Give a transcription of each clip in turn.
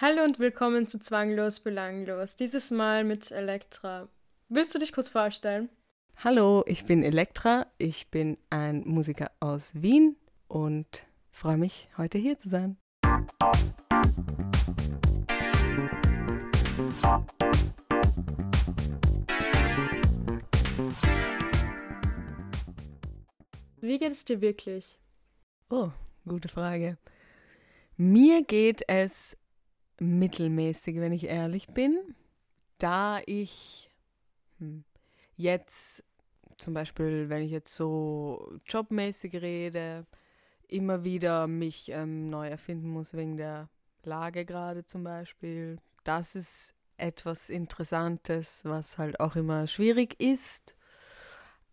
Hallo und willkommen zu Zwanglos Belanglos. Dieses Mal mit Elektra. Willst du dich kurz vorstellen? Hallo, ich bin Elektra. Ich bin ein Musiker aus Wien und freue mich, heute hier zu sein. Wie geht es dir wirklich? Oh, gute Frage. Mir geht es mittelmäßig, wenn ich ehrlich bin, da ich hm, jetzt zum Beispiel, wenn ich jetzt so jobmäßig rede, immer wieder mich ähm, neu erfinden muss wegen der Lage gerade zum Beispiel. Das ist etwas Interessantes, was halt auch immer schwierig ist.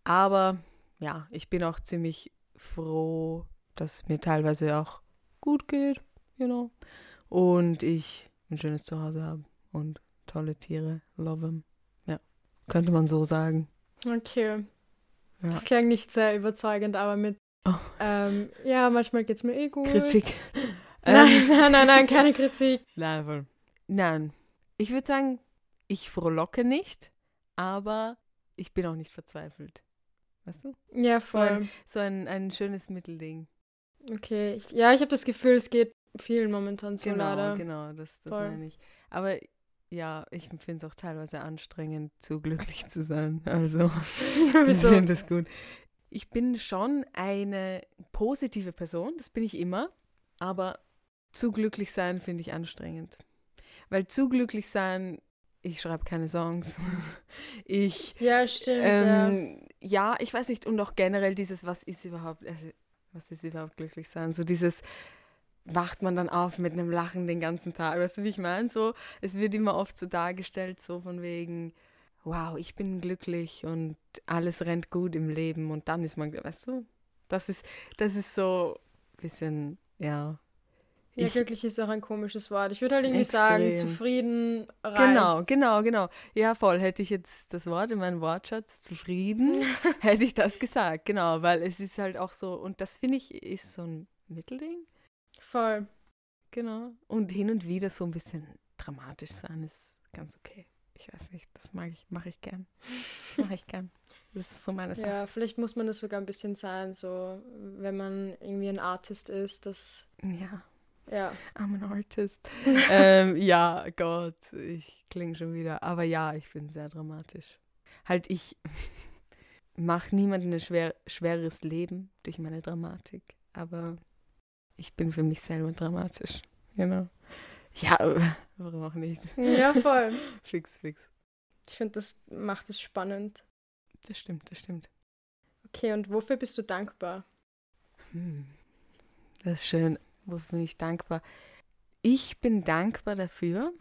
Aber ja, ich bin auch ziemlich froh, dass es mir teilweise auch gut geht, you know und ich ein schönes Zuhause habe und tolle Tiere, love them. Ja, könnte man so sagen. Okay. Ja. Das klang nicht sehr überzeugend, aber mit, oh. ähm, ja, manchmal geht es mir eh gut. Kritik. Nein, ähm. nein, nein, nein, keine Kritik. Nein, nein. Ich würde sagen, ich frohlocke nicht, aber ich bin auch nicht verzweifelt. Weißt du? Ja, voll. So ein, so ein, ein schönes Mittelding. Okay, ich, ja, ich habe das Gefühl, es geht vielen momentan so genau, leider. Genau, das, das meine ich. Aber ja, ich finde es auch teilweise anstrengend, zu glücklich zu sein. Also, ich finde das gut. Ich bin schon eine positive Person, das bin ich immer, aber zu glücklich sein finde ich anstrengend. Weil zu glücklich sein, ich schreibe keine Songs. ich. Ja, stimmt. Ähm, ja. ja. ich weiß nicht. Und auch generell dieses, was ist überhaupt, also, was ist überhaupt glücklich sein? So dieses, wacht man dann auf mit einem Lachen den ganzen Tag. Weißt du, wie ich meine? So, es wird immer oft so dargestellt, so von wegen, wow, ich bin glücklich und alles rennt gut im Leben und dann ist man, weißt du, das ist, das ist so ein bisschen, ja. Ja, ich, glücklich ist auch ein komisches Wort. Ich würde halt irgendwie extrem. sagen, zufrieden reicht. Genau, genau, genau. Ja, voll. Hätte ich jetzt das Wort in meinem Wortschatz, zufrieden, hätte ich das gesagt. Genau, weil es ist halt auch so, und das finde ich ist so ein Mittelding. Voll. Genau. Und hin und wieder so ein bisschen dramatisch sein ist ganz okay. Ich weiß nicht, das mag ich, mache ich gern. Mache ich gern. Das ist so meine Sache. Ja, vielleicht muss man das sogar ein bisschen sein, so wenn man irgendwie ein Artist ist, das. Ja. Ja. I'm an artist. ähm, ja, Gott, ich klinge schon wieder. Aber ja, ich bin sehr dramatisch. Halt, ich mache niemandem ein schwer, schweres Leben durch meine Dramatik. Aber ich bin für mich selber dramatisch. Genau. Ja, warum auch nicht? Ja, voll. fix, fix. Ich finde, das macht es spannend. Das stimmt, das stimmt. Okay, und wofür bist du dankbar? Hm, das ist schön. Wofür bin ich dankbar? Ich bin dankbar dafür.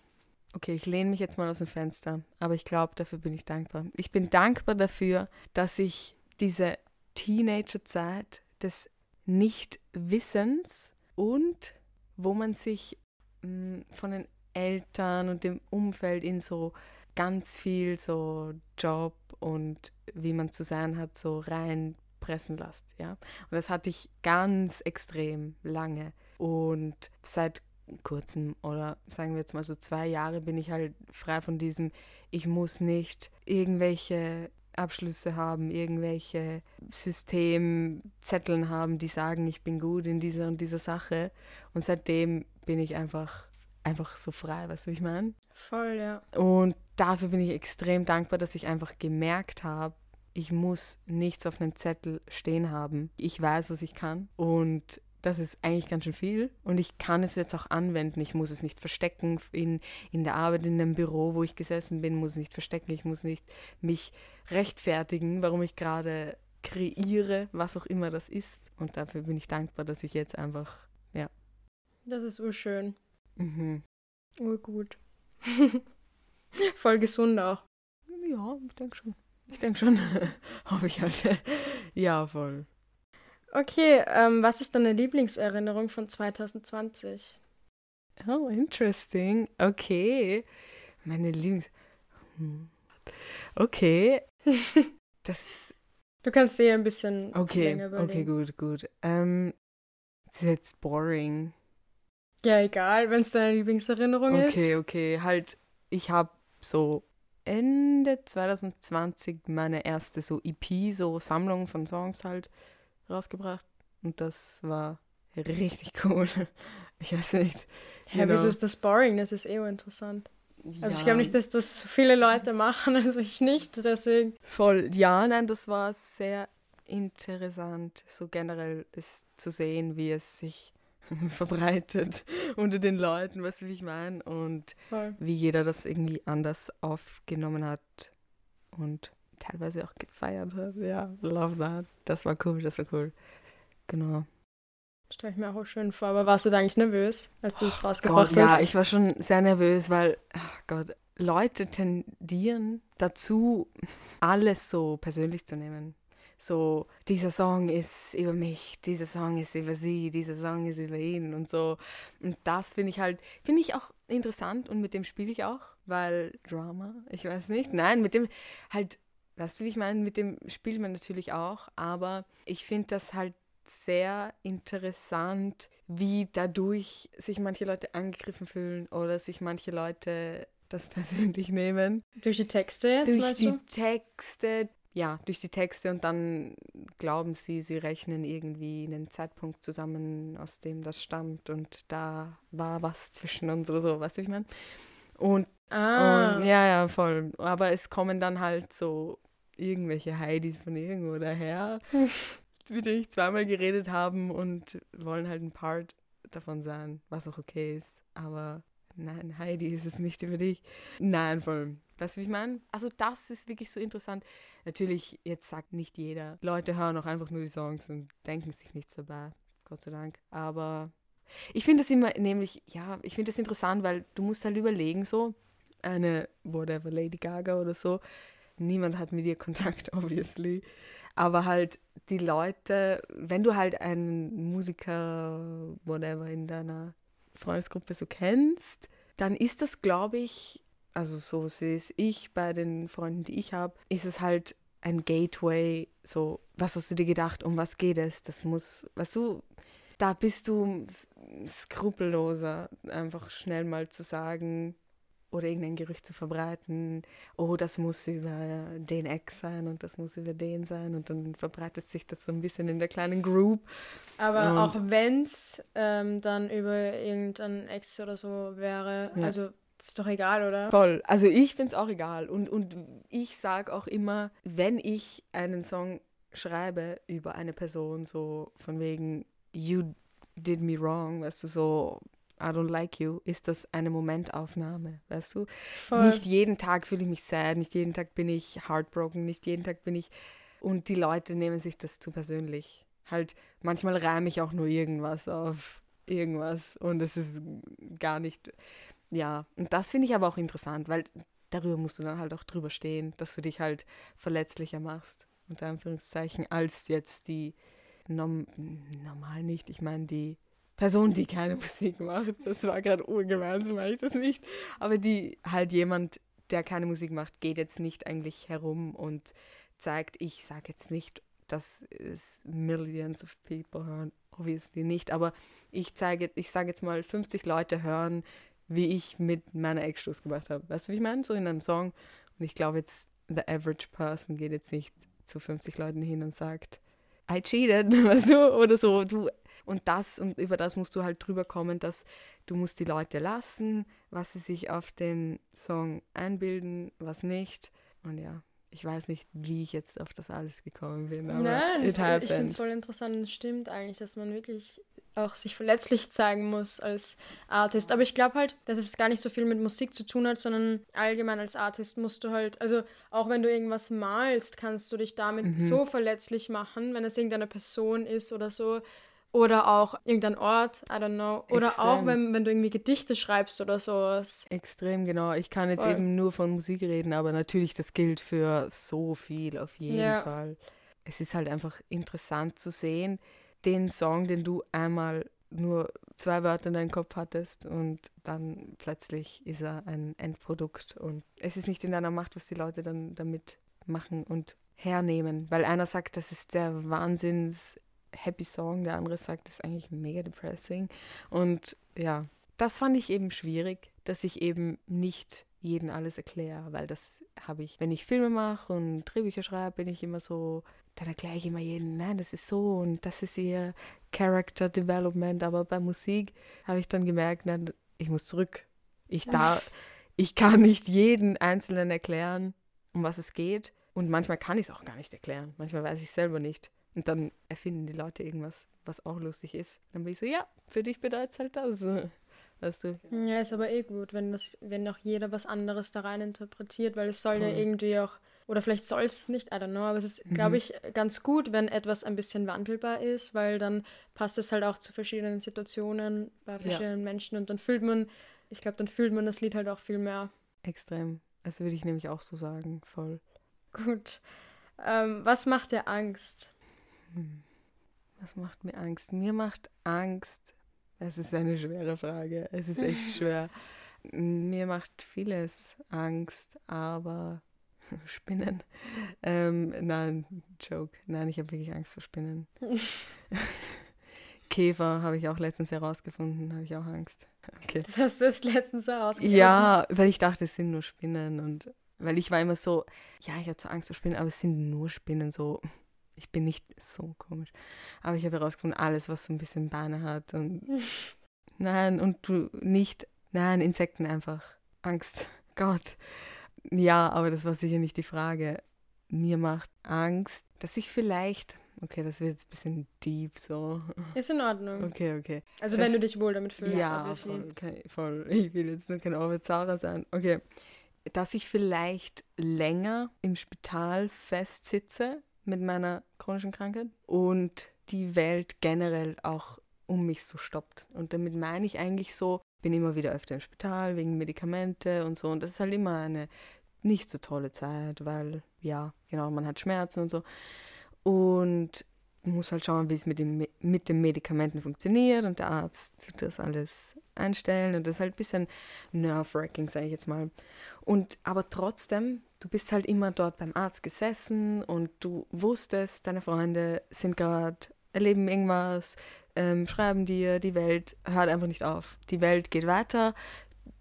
Okay, ich lehne mich jetzt mal aus dem Fenster, aber ich glaube, dafür bin ich dankbar. Ich bin dankbar dafür, dass ich diese Teenagerzeit des Nichtwissens und wo man sich mm, von den Eltern und dem Umfeld in so ganz viel so Job und wie man zu sein hat, so reinpressen lässt. Ja? Und das hatte ich ganz extrem lange. Und seit kurzem oder sagen wir jetzt mal so zwei Jahre bin ich halt frei von diesem, ich muss nicht irgendwelche Abschlüsse haben, irgendwelche Systemzetteln haben, die sagen, ich bin gut in dieser und dieser Sache. Und seitdem bin ich einfach, einfach so frei, weißt du, wie ich meine? Voll, ja. Und dafür bin ich extrem dankbar, dass ich einfach gemerkt habe, ich muss nichts auf einem Zettel stehen haben. Ich weiß, was ich kann. Und das ist eigentlich ganz schön viel und ich kann es jetzt auch anwenden. Ich muss es nicht verstecken in, in der Arbeit, in einem Büro, wo ich gesessen bin, muss es nicht verstecken. Ich muss nicht mich rechtfertigen, warum ich gerade kreiere, was auch immer das ist. Und dafür bin ich dankbar, dass ich jetzt einfach, ja. Das ist urschön. Mhm. Urgut. Voll gesund auch. Ja, ich denke schon. Ich denke schon. Hoffe ich halt. ja, voll. Okay, ähm, was ist deine Lieblingserinnerung von 2020? Oh, interesting. Okay. Meine Lieblings. Hm. Okay. das. Du kannst dir ein bisschen okay, länger überlegen. Okay, gut, gut. Ähm, das ist jetzt boring. Ja, egal, wenn es deine Lieblingserinnerung okay, ist. Okay, okay, halt, ich habe so Ende 2020 meine erste so EP, so Sammlung von Songs halt rausgebracht. Und das war richtig cool. Ich weiß nicht. Ja, wieso ist das boring? Das ist eh interessant. Ja. Also ich glaube nicht, dass das viele Leute machen, also ich nicht, deswegen. Voll, ja, nein, das war sehr interessant, so generell ist zu sehen, wie es sich verbreitet unter den Leuten, was will ich meinen, und Voll. wie jeder das irgendwie anders aufgenommen hat und teilweise auch gefeiert hat. Ja, love that. Das war cool, das war cool. Genau. Stelle ich mir auch schön vor. Aber warst du da eigentlich nervös, als du es oh rausgebracht Gott, hast? Ja, ich war schon sehr nervös, weil, ach Gott, Leute tendieren dazu, alles so persönlich zu nehmen. So, dieser Song ist über mich, dieser Song ist über sie, dieser Song ist über ihn und so. Und das finde ich halt, finde ich auch interessant und mit dem spiele ich auch, weil Drama, ich weiß nicht. Nein, mit dem halt, weißt du, wie ich meine, mit dem spielt man natürlich auch, aber ich finde das halt sehr interessant, wie dadurch sich manche Leute angegriffen fühlen oder sich manche Leute das persönlich nehmen. Durch die Texte jetzt, Durch die du? Texte, ja, durch die Texte und dann glauben sie, sie rechnen irgendwie einen Zeitpunkt zusammen, aus dem das stammt und da war was zwischen uns oder so, weißt du, wie ich meine? Und, ah. und ja, ja, voll. Aber es kommen dann halt so irgendwelche Heidis von irgendwo daher mit denen ich zweimal geredet haben und wollen halt ein Part davon sein, was auch okay ist. Aber nein, Heidi ist es nicht über dich. Nein, vor allem. Weißt du, wie ich meine? Also das ist wirklich so interessant. Natürlich, jetzt sagt nicht jeder. Leute hören auch einfach nur die Songs und denken sich nichts dabei. Gott sei Dank. Aber ich finde das immer, nämlich, ja, ich finde das interessant, weil du musst halt überlegen, so, eine, whatever, Lady Gaga oder so, niemand hat mit ihr Kontakt, obviously. Aber halt die Leute, wenn du halt einen Musiker, whatever, in deiner Freundesgruppe so kennst, dann ist das, glaube ich, also so sehe es ich bei den Freunden, die ich habe, ist es halt ein Gateway, so, was hast du dir gedacht, um was geht es? Das muss, weißt du, da bist du skrupelloser, einfach schnell mal zu sagen, oder irgendein Gerücht zu verbreiten, oh, das muss über den Ex sein und das muss über den sein und dann verbreitet sich das so ein bisschen in der kleinen Group. Aber und auch wenn es ähm, dann über irgendein Ex oder so wäre, ja. also ist doch egal, oder? Voll. Also ich finde es auch egal. Und, und ich sage auch immer, wenn ich einen Song schreibe über eine Person, so von wegen, you did me wrong, weißt du, so I don't like you, ist das eine Momentaufnahme, weißt du? Voll. Nicht jeden Tag fühle ich mich sad, nicht jeden Tag bin ich heartbroken, nicht jeden Tag bin ich. Und die Leute nehmen sich das zu persönlich. Halt, manchmal reime ich auch nur irgendwas auf irgendwas und es ist gar nicht. Ja, und das finde ich aber auch interessant, weil darüber musst du dann halt auch drüber stehen, dass du dich halt verletzlicher machst, unter Anführungszeichen, als jetzt die norm normal nicht. Ich meine, die Person, die keine Musik macht. Das war gerade ungemein, so mache ich das nicht. Aber die halt jemand, der keine Musik macht, geht jetzt nicht eigentlich herum und zeigt, ich sage jetzt nicht, dass es Millions of people hören, obviously nicht, aber ich zeige, ich sage jetzt mal, 50 Leute hören, wie ich mit meiner Ex-Schluss gemacht habe. Weißt du, wie ich meine? So in einem Song. Und ich glaube jetzt, the average person geht jetzt nicht zu 50 Leuten hin und sagt, I cheated, weißt du, oder so. Du und das und über das musst du halt drüber kommen, dass du musst die Leute lassen, was sie sich auf den Song einbilden, was nicht. Und ja, ich weiß nicht, wie ich jetzt auf das alles gekommen bin. Aber Nein, ich finde es voll interessant und stimmt eigentlich, dass man wirklich auch sich verletzlich zeigen muss als Artist. Aber ich glaube halt, dass es gar nicht so viel mit Musik zu tun hat, sondern allgemein als Artist musst du halt, also auch wenn du irgendwas malst, kannst du dich damit mhm. so verletzlich machen, wenn es irgendeine Person ist oder so, oder auch irgendein Ort, I don't know. Oder Extrem. auch, wenn, wenn du irgendwie Gedichte schreibst oder sowas. Extrem, genau. Ich kann jetzt Voll. eben nur von Musik reden, aber natürlich, das gilt für so viel auf jeden ja. Fall. Es ist halt einfach interessant zu sehen, den Song, den du einmal nur zwei Wörter in deinem Kopf hattest und dann plötzlich ist er ein Endprodukt und es ist nicht in deiner Macht, was die Leute dann damit machen und hernehmen, weil einer sagt, das ist der Wahnsinns Happy Song, der andere sagt, das ist eigentlich mega depressing. Und ja, das fand ich eben schwierig, dass ich eben nicht jeden alles erkläre, weil das habe ich, wenn ich Filme mache und Drehbücher schreibe, bin ich immer so, dann erkläre ich immer jedem, nein, das ist so und das ist ihr Character Development, aber bei Musik habe ich dann gemerkt, nein, ich muss zurück. Ich da, ich kann nicht jeden Einzelnen erklären, um was es geht und manchmal kann ich es auch gar nicht erklären. Manchmal weiß ich selber nicht. Und dann erfinden die Leute irgendwas, was auch lustig ist. Dann bin ich so, ja, für dich bedeutet es halt das. Weißt du? Ja, ist aber eh gut, wenn das, wenn auch jeder was anderes da rein interpretiert, weil es soll Voll. ja irgendwie auch, oder vielleicht soll es nicht, I don't know, aber es ist, mhm. glaube ich, ganz gut, wenn etwas ein bisschen wandelbar ist, weil dann passt es halt auch zu verschiedenen Situationen bei verschiedenen ja. Menschen und dann fühlt man, ich glaube, dann fühlt man das Lied halt auch viel mehr. Extrem. Das würde ich nämlich auch so sagen, voll. Gut. Ähm, was macht dir Angst? Hm. Was macht mir Angst? Mir macht Angst, es ist eine schwere Frage. Es ist echt schwer. Mir macht vieles Angst, aber Spinnen. Ähm, nein, Joke. Nein, ich habe wirklich Angst vor Spinnen. Käfer habe ich auch letztens herausgefunden, habe ich auch Angst. Okay. Das hast du erst letztens herausgefunden? Ja, weil ich dachte, es sind nur Spinnen und weil ich war immer so, ja, ich habe zwar Angst vor Spinnen, aber es sind nur Spinnen, so ich bin nicht so komisch. Aber ich habe herausgefunden, alles, was so ein bisschen Beine hat und nein, und du nicht, nein, Insekten einfach. Angst. Gott. Ja, aber das war sicher nicht die Frage. Mir macht Angst, dass ich vielleicht, okay, das wird jetzt ein bisschen deep so. Ist in Ordnung. Okay, okay. Also das, wenn du dich wohl damit fühlst, ja, voll, okay, voll. Ich will jetzt nur kein Orbizara sein. Okay. Dass ich vielleicht länger im Spital festsitze, mit meiner chronischen Krankheit und die Welt generell auch um mich so stoppt. Und damit meine ich eigentlich so, bin immer wieder öfter im Spital wegen Medikamente und so. Und das ist halt immer eine nicht so tolle Zeit, weil ja, genau, man hat Schmerzen und so. Und muss halt schauen, wie es mit, dem, mit den Medikamenten funktioniert und der Arzt tut das alles einstellen und das ist halt ein bisschen nerve-wracking, sage ich jetzt mal. Und aber trotzdem, du bist halt immer dort beim Arzt gesessen und du wusstest, deine Freunde sind gerade, erleben irgendwas, ähm, schreiben dir, die Welt hört einfach nicht auf. Die Welt geht weiter.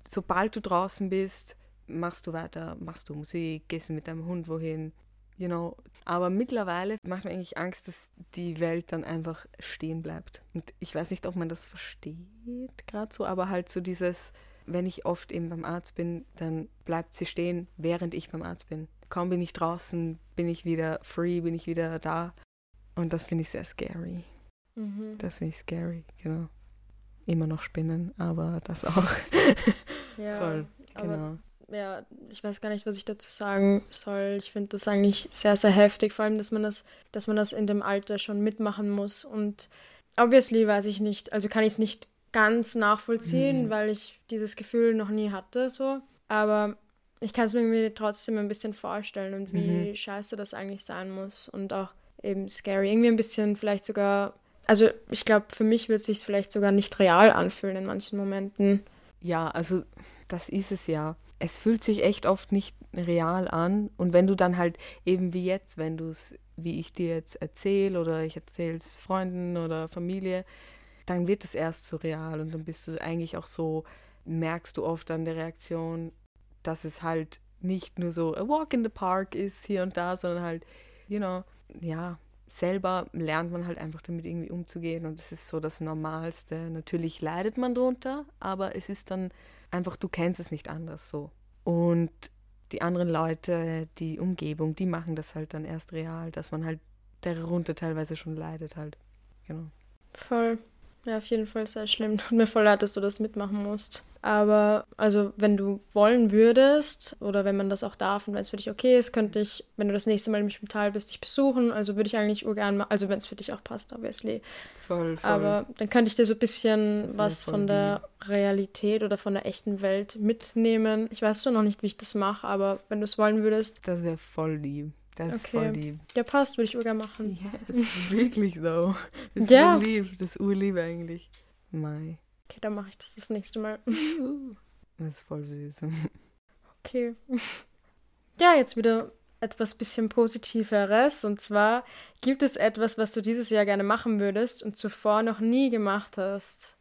Sobald du draußen bist, machst du weiter, machst du Musik, gehst mit deinem Hund wohin, you know. Aber mittlerweile macht mir eigentlich Angst, dass die Welt dann einfach stehen bleibt. Und ich weiß nicht, ob man das versteht gerade so, aber halt so dieses, wenn ich oft eben beim Arzt bin, dann bleibt sie stehen, während ich beim Arzt bin. Kaum bin ich draußen, bin ich wieder free, bin ich wieder da. Und das finde ich sehr scary. Mhm. Das finde ich scary, genau. Immer noch Spinnen, aber das auch. ja, Voll, genau ja, ich weiß gar nicht, was ich dazu sagen soll. Ich finde das eigentlich sehr, sehr heftig, vor allem, dass man das, dass man das in dem Alter schon mitmachen muss. Und obviously weiß ich nicht, also kann ich es nicht ganz nachvollziehen, mhm. weil ich dieses Gefühl noch nie hatte, so. Aber ich kann es mir trotzdem ein bisschen vorstellen und wie mhm. scheiße das eigentlich sein muss und auch eben scary. Irgendwie ein bisschen vielleicht sogar, also ich glaube, für mich wird es sich vielleicht sogar nicht real anfühlen in manchen Momenten. Ja, also das ist es ja es fühlt sich echt oft nicht real an. Und wenn du dann halt eben wie jetzt, wenn du es, wie ich dir jetzt erzähle oder ich erzähle es Freunden oder Familie, dann wird es erst so real und dann bist du eigentlich auch so, merkst du oft an der Reaktion, dass es halt nicht nur so a walk in the park ist hier und da, sondern halt, you know, ja, selber lernt man halt einfach damit irgendwie umzugehen und das ist so das Normalste. Natürlich leidet man drunter, aber es ist dann einfach, du kennst es nicht anders so. Und die anderen Leute, die Umgebung, die machen das halt dann erst real, dass man halt darunter teilweise schon leidet halt. Genau. Voll. Ja, auf jeden Fall sehr schlimm. Tut mir voll leid, dass du das mitmachen musst. Aber also, wenn du wollen würdest oder wenn man das auch darf und wenn es für dich okay ist, könnte ich, wenn du das nächste Mal im Spital bist, dich besuchen. Also würde ich eigentlich urgern machen, also wenn es für dich auch passt, obviously. Voll, voll. Aber dann könnte ich dir so ein bisschen was von der Realität oder von der echten Welt mitnehmen. Ich weiß zwar noch nicht, wie ich das mache, aber wenn du es wollen würdest. Das wäre voll lieb. Das ist voll lieb. Ja, passt, würde ich sogar machen. Ja, das ist wirklich so. Das ist ja. urlieb. Das ist urlieb eigentlich. Mai. Okay, dann mache ich das das nächste Mal. Das ist voll süß. Okay. Ja, jetzt wieder etwas bisschen Positiveres. Und zwar gibt es etwas, was du dieses Jahr gerne machen würdest und zuvor noch nie gemacht hast.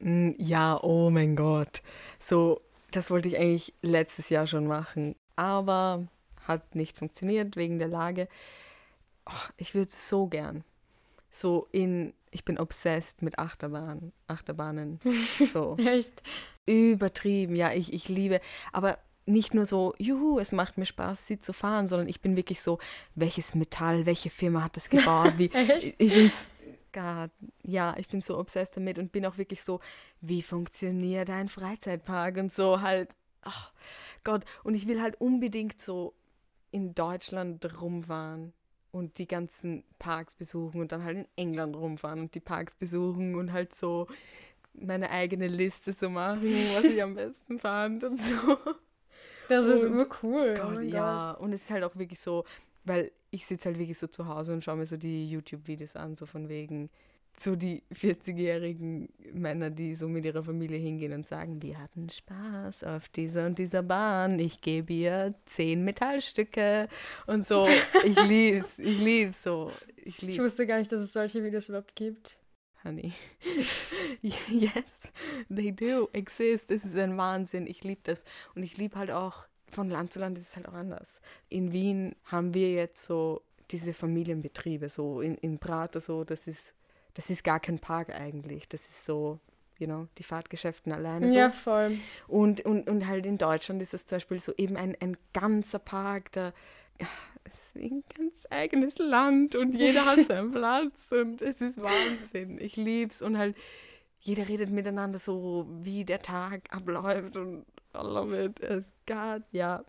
Mm, Ja, oh mein Gott. So, das wollte ich eigentlich letztes Jahr schon machen, aber hat nicht funktioniert wegen der Lage. Oh, ich würde so gern. So in, ich bin obsessed mit Achterbahn, Achterbahnen. So Echt? übertrieben. Ja, ich, ich liebe, aber nicht nur so, juhu, es macht mir Spaß, sie zu fahren, sondern ich bin wirklich so, welches Metall, welche Firma hat das gebaut? Wie, Echt? ich, ich God, ja, ich bin so obsessed damit und bin auch wirklich so, wie funktioniert ein Freizeitpark und so halt, ach Gott, und ich will halt unbedingt so in Deutschland rumfahren und die ganzen Parks besuchen und dann halt in England rumfahren und die Parks besuchen und halt so meine eigene Liste so machen, was ich am besten fand und so. Das ist urcool. oh Gott, ja, und es ist halt auch wirklich so, weil ich sitze halt wirklich so zu Hause und schaue mir so die YouTube-Videos an, so von wegen so die 40-jährigen Männer, die so mit ihrer Familie hingehen und sagen, wir hatten Spaß auf dieser und dieser Bahn, ich gebe ihr zehn Metallstücke und so. Ich lieb's, ich lieb's so. Ich Ich lieb's, wusste gar nicht, dass es solche Videos überhaupt gibt. honey. yes, they do exist. Es ist ein Wahnsinn. Ich liebe das. Und ich liebe halt auch, von Land zu Land ist es halt auch anders. In Wien haben wir jetzt so diese Familienbetriebe, so in, in Prater, so, das ist, das ist gar kein Park eigentlich. Das ist so, you know, die Fahrtgeschäften alleine so. Ja, voll. Und, und, und halt in Deutschland ist es zum Beispiel so eben ein, ein ganzer Park, da es ist ein ganz eigenes Land und jeder hat seinen Platz und es ist Wahnsinn. Ich lieb's und halt jeder redet miteinander so, wie der Tag abläuft und I love it. Es God, ja.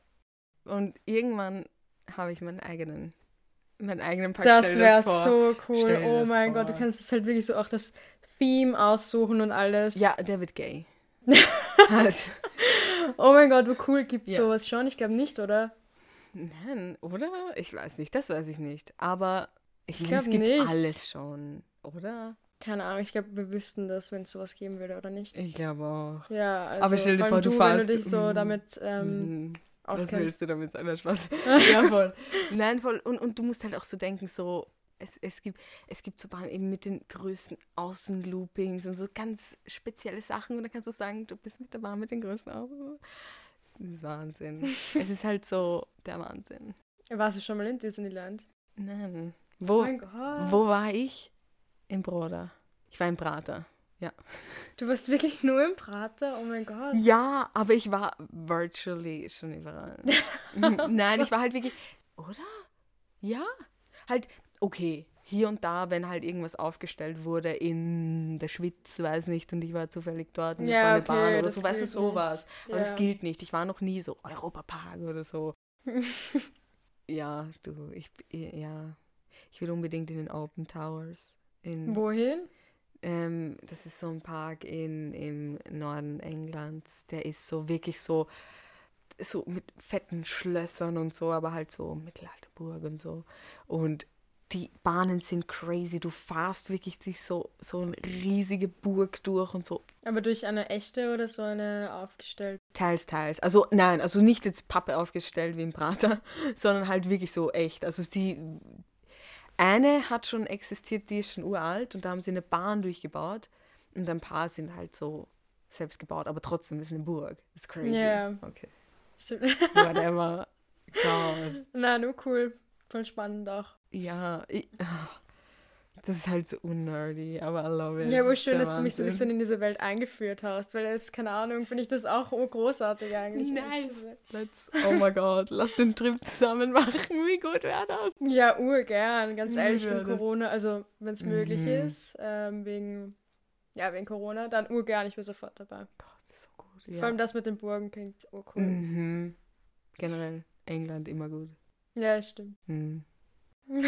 Und irgendwann habe ich meinen eigenen, meinen eigenen Park. Das wäre vor. so cool. Oh mein Gott, du vor. kannst es halt wirklich so auch das Theme aussuchen und alles. Ja, der wird gay. halt. Oh mein Gott, wie cool gibt's Ja. sowas schon? Ich glaube nicht, oder? Nein, oder? Ich weiß nicht, das weiß ich nicht. Aber ich, Ich meine, es gibt nicht. alles schon, oder? Keine Ahnung, ich glaube, wir wüssten das, wenn es sowas geben würde oder nicht. Ich glaube auch. Ja, also Aber stell dir vor vor, du du, fahrst- wenn du dich so mm, damit ähm, Mhm. Was auskennst. willst du damit sagen? Spaß. ja, voll. Nein, voll. Und, und du musst halt auch so denken, so, es, es, gibt, es gibt so Bahnen eben mit den größten Außenloopings und so ganz spezielle Sachen. Und dann kannst du sagen, du bist mit der Bahn mit den größten Außen. Das ist Wahnsinn. es ist halt so der Wahnsinn. Warst du schon mal in Disneyland? Nein. Oh Wo, mein Gott. wo war ich? In Broda. Ich war in Prater. Du warst wirklich nur im Prater? Oh mein Gott. Ja, aber ich war virtually schon überall. Nein, ich war halt wirklich. Oder? Ja. Halt, okay, hier und da, wenn halt irgendwas aufgestellt wurde in der Schwitz, weiß nicht, und ich war zufällig dort und Ja, war eine okay, Bahn oder so, weißt du, sowas. nicht. Aber Ja. das gilt nicht. Ich war noch nie so Europapark oder so. ja, du, ich, ja. Ich will unbedingt in den Open Towers. In, Wohin? Ähm, das ist so ein Park in, im Norden Englands. Der ist so wirklich so, so mit fetten Schlössern und so, aber halt so Mittelalterburg und so. Und die Bahnen sind crazy. Du fahrst wirklich durch so, so eine riesige Burg durch und so. Aber durch eine echte oder so eine aufgestellte? Teils, teils. Also nein, also nicht jetzt Pappe aufgestellt wie im Prater, sondern halt wirklich so echt. Also die eine hat schon existiert, die ist schon uralt und da haben sie eine Bahn durchgebaut und ein paar sind halt so selbst gebaut, aber trotzdem ist eine Burg. ist crazy. Ja. Okay. Stimmt. Whatever. God. Na, nur cool. Voll spannend auch. Ja, ich, ah, das ist halt so unnerdy, aber I love it. Ja, aber schön, dass du mich so ein Wahnsinn. bisschen in diese Welt eingeführt hast, weil jetzt, keine Ahnung, finde ich das auch großartig eigentlich. Nice. Let's, oh mein Gott, lass den Trip zusammen machen. Wie gut wäre das? Ja, urgern, ganz ehrlich, Ja, wegen Corona, also wenn es möglich Mhm. ist, ähm, wegen, ja, wegen Corona, dann urgern, ich bin sofort dabei. Gott, ist so gut. Ja. Vor allem das mit den Burgen klingt urcool. Mhm. Generell England immer gut. Ja, stimmt. Mhm.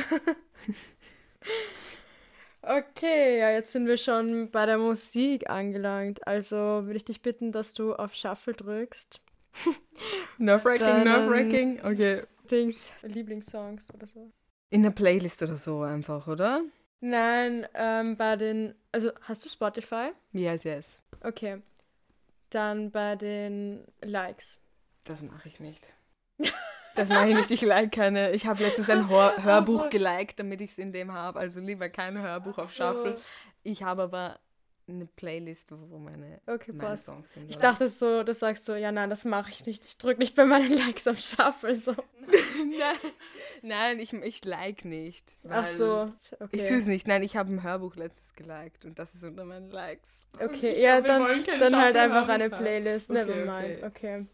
Okay, ja, jetzt sind wir schon bei der Musik angelangt. Also würde ich dich bitten, dass du auf Shuffle drückst. Nerve-wracking, Dann- nerve-wracking. Okay. Dings, Lieblingssongs oder so. In der Playlist oder so einfach, oder? Nein, ähm, bei den, also hast du Spotify? Yes, yes. Okay. Dann bei den Likes. Das mache ich nicht. Das meine ich nicht, ich like keine. Ich habe letztens ein Hör Hörbuch so. geliked, damit ich es in dem habe. Also lieber kein Hörbuch auf so. Shuffle. Ich habe aber eine Playlist, wo meine, Okay, meine passt. Songs sind. Ich oder? dachte so, du sagst so, ja, nein, das mache ich nicht. Ich drücke nicht bei meinen Likes auf Shuffle. So. nein, nein ich, ich like nicht. Ach so, Ich tue okay. es nicht. Nein, ich habe ein Hörbuch letztes geliked und das ist unter meinen Likes. Okay, ja, dann, dann halt einfach eine. Playlist. Okay, Never mind. okay. Okay.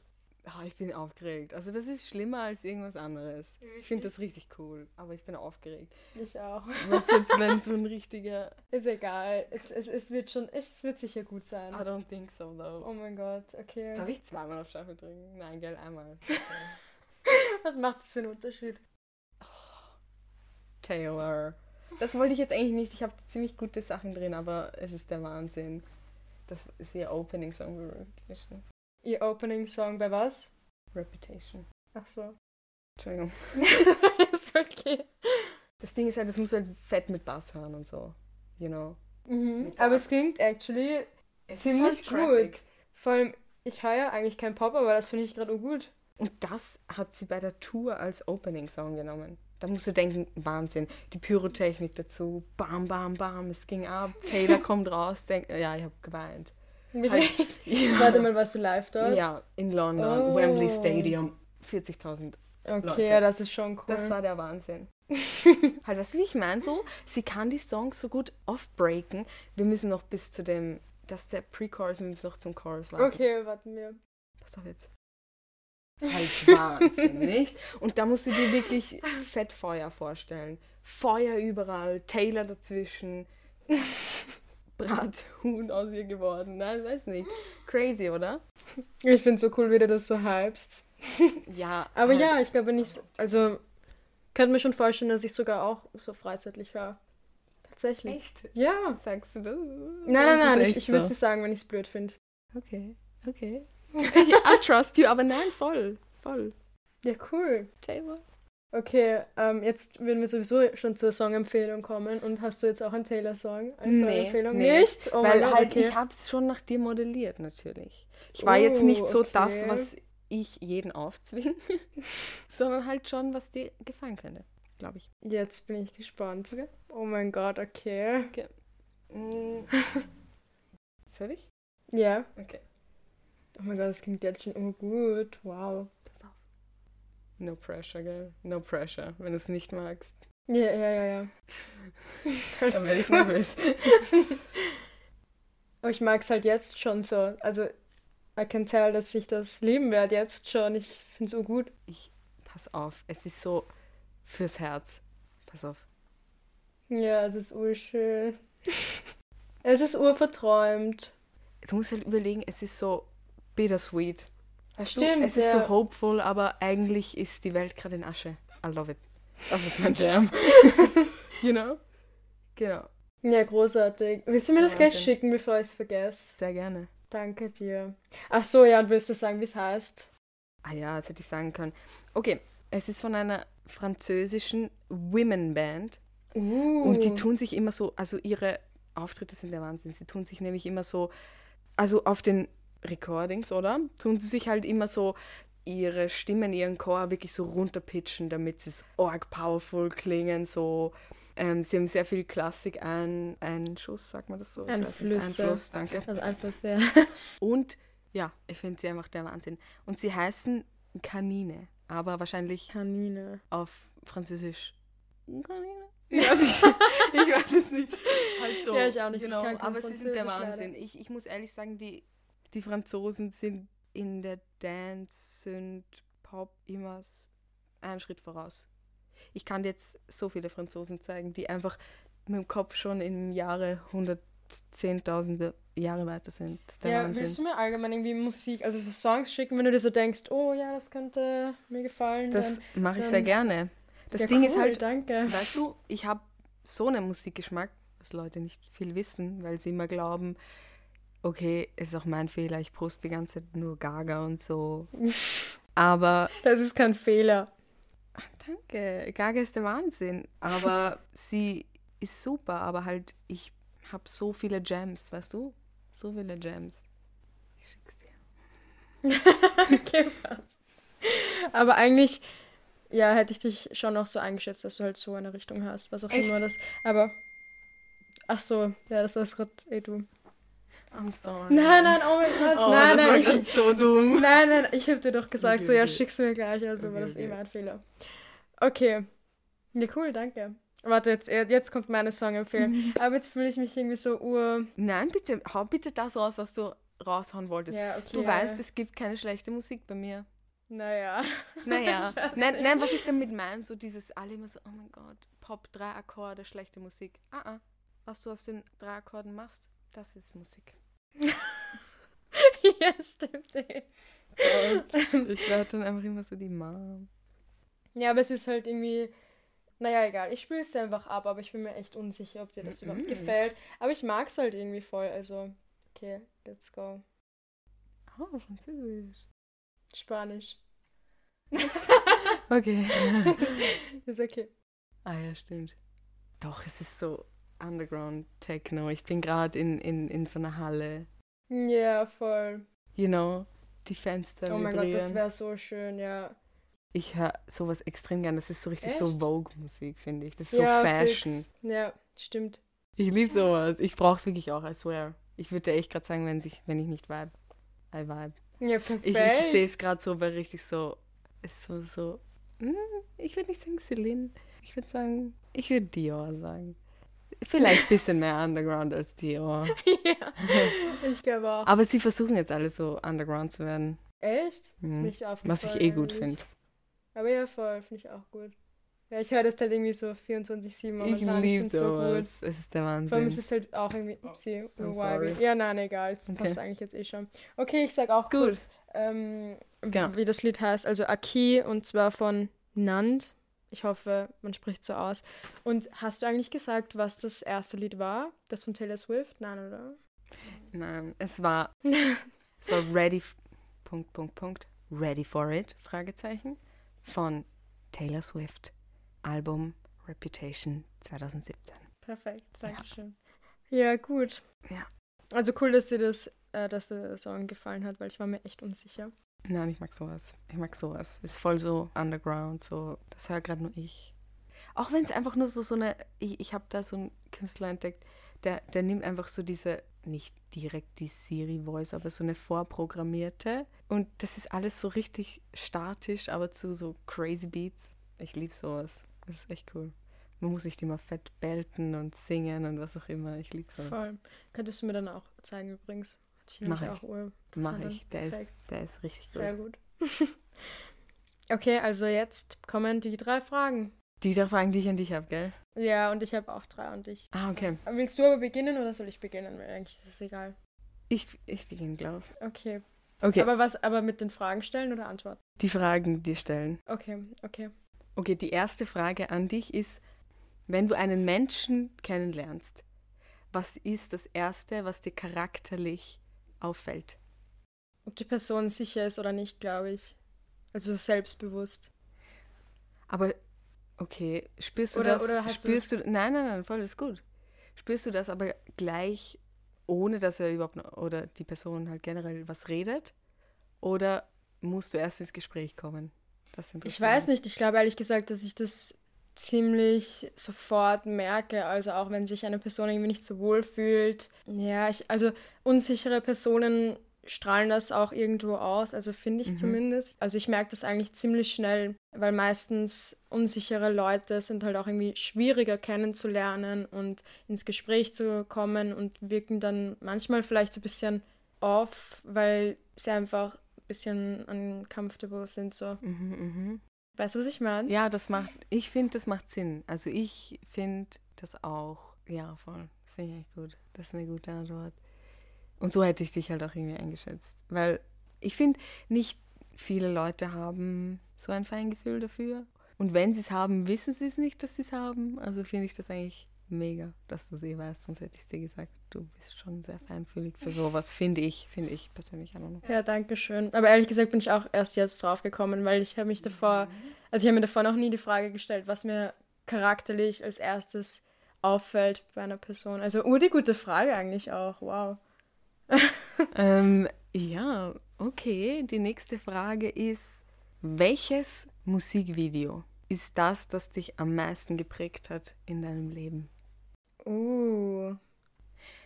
Ah, ich bin aufgeregt. Also das ist schlimmer als irgendwas anderes. Ich finde das richtig cool, aber ich bin aufgeregt. Ich auch. Was jetzt, wenn so ein richtiger... Ist egal. Es, es, es wird schon, es wird sicher gut sein. I don't think so, though. Oh mein Gott, okay. Darf ich zweimal auf Shuffle drücken? Nein, gell, einmal. Was macht das für einen Unterschied? Taylor. Das wollte ich jetzt eigentlich nicht. Ich habe ziemlich gute Sachen drin, aber es ist der Wahnsinn. Das ist ihr Opening Song für Reputation. Ihr Opening Song bei was? Reputation. Ach so. Entschuldigung. ist okay. Das Ding ist halt, das muss halt fett mit Bass hören und so. You know. Mhm. Aber es klingt actually Es ziemlich gut. Vor allem, ich höre eigentlich kein Pop, aber das finde ich gerade gut. Und das hat sie bei der Tour als Opening Song genommen. Da musst du denken, Wahnsinn. Die Pyrotechnik dazu, bam, bam, bam, es ging ab. Taylor kommt raus, denkt, ja, ich habe geweint. Wirklich? Ja. Warte mal, warst du live dort? Ja, in London, Oh. Wembley Stadium, 40.000. Okay, Leute. ja, das ist schon cool. Das war der Wahnsinn. halt, weißt du, wie ich meine? So, sie kann die Songs so gut off-breaken. Wir müssen noch bis zu dem, das ist der Pre-Chorus, wir müssen noch zum Chorus warten. okay, warten wir. Pass auf jetzt. Halt Wahnsinn, nicht? Und da musst du dir wirklich Fettfeuer vorstellen. Feuer überall, Taylor dazwischen, Brathuhn aus ihr geworden. Nein, weiß nicht. Crazy, oder? Ich finde so cool, wie du das so hypst. Ja. Aber halt- ja, ich glaube nicht. Also, könnte mir schon vorstellen, dass ich sogar auch so freizeitlich höre. Tatsächlich. Echt? Ja. Sagst du das? Nein, nein, nein, ich, ich würde so. es sagen, wenn ich es blöd finde. Okay, okay. I trust you, aber nein, voll. Voll. Ja, cool. Taylor. Okay, ähm, jetzt würden wir sowieso schon zur Songempfehlung kommen. Und hast du jetzt auch einen Taylor-Song als Nee, Songempfehlung? nee. Nicht? Oh Weil Gott, halt, okay. ich hab's schon nach dir modelliert, natürlich. Ich war jetzt Oh, nicht so das, okay. was ich jeden aufzwinge, sondern halt schon, was dir gefallen könnte, glaube ich. Jetzt bin ich gespannt. Oh mein Gott, okay. Mm. Soll ich? Ja. Okay. Oh mein Gott, das klingt jetzt schon urgut. Wow. No pressure, gell? No pressure, wenn du es nicht magst. Ja, ja, ja, ja. Dann werde ich nervös. Aber ich mag es halt jetzt schon so. Also, I can tell, dass ich das lieben werde jetzt schon. Ich finde es urgut. Ich, pass auf, es ist so fürs Herz. Pass auf. Ja, es ist urschön. es ist urverträumt. Du musst halt überlegen, es ist so bittersweet. Weißt Stimmt, du, es ist ja. so hopeful, aber eigentlich ist die Welt gerade in Asche. I love it. Das ist mein Jam. you know? Genau. Ja, großartig. Willst du mir das gleich Wahnsinn. schicken, bevor ich es vergesse? Sehr gerne. Danke dir. Ach so, ja, und willst du sagen, wie es heißt? Ah ja, das hätte ich sagen können. Okay, es ist von einer französischen Women Band. Uh. Und die tun sich immer so, also ihre Auftritte sind der Wahnsinn. Sie tun sich nämlich immer so, also auf den Recordings, oder? Tun sie sich halt immer so ihre Stimmen, ihren Chor wirklich so runterpitchen, damit sie so arg powerful klingen, so. Ähm, sie haben sehr viel Klassik ein, Einschuss, sagt man das so? Ich. Einflüsse. Einfluss, danke. Also einfach sehr. Und ja, ich finde sie einfach der Wahnsinn. Und sie heißen Kanine, aber wahrscheinlich Kanine. auf Französisch. Kanine? Ich weiß, nicht. ich weiß es nicht. Halt so. Ja, ich auch nicht. Ich Genau. aber sie sind der. Wahnsinn. Ich, ich muss ehrlich sagen, die, die Franzosen sind in der Dance, Synth, Pop immer einen Schritt voraus. Ich kann dir jetzt so viele Franzosen zeigen, die einfach mit dem Kopf schon im Jahre hundertzehntausende Jahre weiter sind. Ja, willst Wahnsinn. du mir allgemein irgendwie Musik, also so Songs schicken, wenn du dir so denkst, oh ja, das könnte mir gefallen. Das mache ich sehr gerne. Das ja, Ding cool, ist halt, danke. Weißt du, ich habe so einen Musikgeschmack, was Leute nicht viel wissen, weil sie immer glauben, okay, ist auch mein Fehler, ich poste die ganze Zeit nur Gaga und so. Aber, Das ist kein Fehler. danke, Gaga ist der Wahnsinn. Aber sie ist super, aber halt, ich habe so viele Gems, weißt du? So viele Gems. Ich schick's dir. okay, passt. Aber eigentlich ja, hätte ich dich schon auch so eingeschätzt, dass du halt so eine Richtung hast, was auch Echt? immer das. Aber. Ach so, ja, das war gerade eh du. I'm sorry. Nein, nein, oh mein Gott. Oh, nein, nein, ich, so dumm. Nein, nein, ich hab dir doch gesagt, okay, so, ja, schickst du mir gleich, also okay, war das okay. eh mein Fehler. Okay. Ja, cool, danke. Warte, jetzt, jetzt kommt meine Songempfehlung. Mhm. Aber jetzt fühle ich mich irgendwie so ur. Nein, bitte, hau bitte das raus, was du raushauen wolltest. Ja, okay, du ja. weißt, es gibt keine schlechte Musik bei mir. Naja. Naja. nein, nein, was ich damit meine, so dieses alle immer so, oh mein Gott, Pop, drei Akkorde, schlechte Musik. Ah, ah. Was du aus den drei Akkorden machst, das ist Musik. ja, stimmt. Ey. Und ich werde dann einfach immer so die Mom. Ja, aber es ist halt irgendwie, naja, egal. Ich spiele es einfach ab, aber ich bin mir echt unsicher, ob dir das mm -hmm. überhaupt gefällt. Aber ich mag es halt irgendwie voll, also, okay, let's go. Oh, Französisch. Spanisch. okay. ist okay. Ah ja, stimmt. Doch, es ist so Underground Techno. Ich bin gerade in, in, in so einer Halle. Ja, yeah, voll. You know, die Fenster. Oh mein Gott, das wäre so schön, ja. Ich höre sowas extrem gern. Das ist so richtig Echt? so Vogue-Musik, finde ich. Das ist ja, so Fashion. Fix. Ja, stimmt. Ich liebe sowas. Ich brauche es wirklich auch, I swear. Ich würde echt gerade sagen, wenn, sich, wenn ich nicht vibe. I vibe. Ja, perfekt. Ich, ich sehe es gerade so, weil richtig so, ist so, so, hm, ich würde nicht sagen Celine. Ich würde sagen, ich würde Dior sagen. Vielleicht ein bisschen mehr Underground als Dior. ja, ich glaube auch. Aber sie versuchen jetzt alle so Underground zu werden. Echt? Mhm. Was ich eh gut finde. Aber ja, voll, finde ich auch gut. Ja, ich höre das halt irgendwie so 24-7 momentan. Ich liebe sowas. So es ist der Wahnsinn. Vor allem ist es halt auch irgendwie, upsie, oh, Ja, nein, egal, es okay. passt eigentlich jetzt eh schon. Okay, ich sag auch gut. kurz, ähm, genau. wie das Lied heißt. Also Aki und zwar von Nand. Ich hoffe, man spricht so aus. Und hast du eigentlich gesagt, was das erste Lied war? Das von Taylor Swift? Nein, oder? Nein, es war, es war Ready, Punkt, Punkt, Punkt, Ready for It, Fragezeichen, von Taylor Swift. Album Reputation 2017. Perfekt, danke schön. Ja. ja, gut. Ja. Also cool, dass dir das, äh, dass dir der Song gefallen hat, weil ich war mir echt unsicher. Nein, ich mag sowas. Ich mag sowas. Ist voll so underground, so, das höre gerade nur ich. Auch wenn es einfach nur so, so eine, ich, ich habe da so einen Künstler entdeckt, der, der nimmt einfach so diese, nicht direkt die Siri-Voice, aber so eine vorprogrammierte. Und das ist alles so richtig statisch, aber zu so crazy Beats. Ich liebe sowas. Das ist echt cool. Man muss nicht immer fett belten und singen und was auch immer. Ich liebe es. Voll. Könntest du mir dann auch zeigen übrigens. Mach ich. Auch Mach ich. Der ist, der ist richtig gut. Sehr gut. okay, also jetzt kommen die drei Fragen. Die drei Fragen, die ich an dich habe, gell? Ja, und ich habe auch drei an dich. Ah, okay. Willst du aber beginnen oder soll ich beginnen? Weil eigentlich ist es egal. Ich, ich beginne, glaube ich. Okay. Okay. Aber was, aber mit den Fragen stellen oder antworten? Die Fragen, die stellen. Okay, okay. Okay, die erste Frage an dich ist, wenn du einen Menschen kennenlernst, was ist das Erste, was dir charakterlich auffällt? Ob die Person sicher ist oder nicht, glaube ich. Also selbstbewusst. Aber okay, spürst du oder, das? Oder hast spürst du, nein, nein, nein, voll ist gut. Spürst du das aber gleich, ohne dass er überhaupt noch, oder die Person halt generell was redet? Oder musst du erst ins Gespräch kommen? ich weiß nicht, ich glaube ehrlich gesagt, dass ich das ziemlich sofort merke, also auch wenn sich eine Person irgendwie nicht so wohl fühlt. Ja, ich, also unsichere Personen strahlen das auch irgendwo aus, also finde ich mhm. zumindest. Also ich merke das eigentlich ziemlich schnell, weil meistens unsichere Leute sind halt auch irgendwie schwieriger kennenzulernen und ins Gespräch zu kommen und wirken dann manchmal vielleicht so ein bisschen off, weil sie einfach bisschen uncomfortable sind. So. Mhm, mh. Weißt du, was ich meine? Ja, das macht, ich finde, das macht Sinn. Also ich finde das auch. Ja, voll. Das finde ich echt gut. Das ist eine gute Antwort. Und so hätte ich dich halt auch irgendwie eingeschätzt. Weil ich finde, nicht viele Leute haben so ein Feingefühl dafür. Und wenn sie es haben, wissen sie es nicht, dass sie es haben. Also finde ich das eigentlich mega, dass du sie weißt, sonst hätte ich dir gesagt, du bist schon sehr feinfühlig für sowas, finde ich, finde ich persönlich. Ja, danke schön. Aber ehrlich gesagt bin ich auch erst jetzt drauf gekommen, weil ich habe mich davor, also ich habe mir davor noch nie die Frage gestellt, was mir charakterlich als erstes auffällt bei einer Person. Also, oh, die gute Frage eigentlich auch, wow. ähm, ja, okay. Die nächste Frage ist, welches Musikvideo ist das, das dich am meisten geprägt hat in deinem Leben? Uh.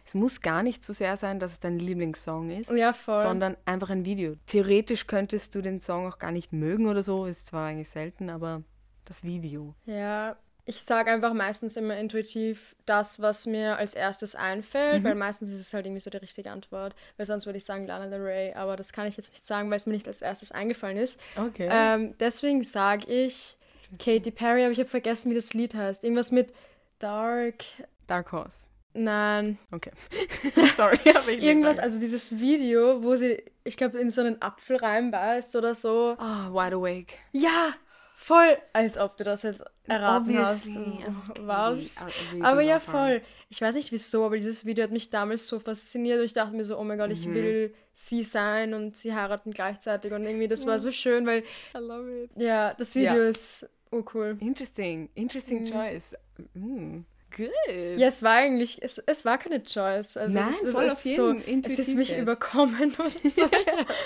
Es muss gar nicht so sehr sein, dass es dein Lieblingssong ist, Ja, voll. sondern einfach ein Video. Theoretisch könntest du den Song auch gar nicht mögen oder so, ist zwar eigentlich selten, aber das Video. Ja, ich sage einfach meistens immer intuitiv das, was mir als erstes einfällt, weil meistens ist es halt irgendwie so die richtige Antwort, weil sonst würde ich sagen Lana Del Rey, aber das kann ich jetzt nicht sagen, weil es mir nicht als erstes eingefallen ist. Okay. Ähm, deswegen sage ich Katy Perry, aber ich habe vergessen, wie das Lied heißt. Irgendwas mit Dark. Dark Horse. Nein, Okay. Sorry, aber ich irgendwas, also dieses Video, wo sie, ich glaube, in so einen Apfel reinbeißt oder so. Ah, Wide Awake. Ja, voll, als ob du das jetzt erraten Obviously, hast. okay. Was? Aber ja, voll. Ich weiß nicht wieso, aber dieses Video hat mich damals so fasziniert ich dachte mir so, oh mein Gott, ich Mhm. will sie sein und sie heiraten gleichzeitig und irgendwie, das war so schön, weil, I love it. ja, das Video Ja. ist oh cool. Interesting. Interesting choice. Mm. Good. Ja, es war eigentlich, es, es war keine Choice. Also Nein, es, es voll ist auf so, jeden, es intuitiv ist mich jetzt. überkommen oder so.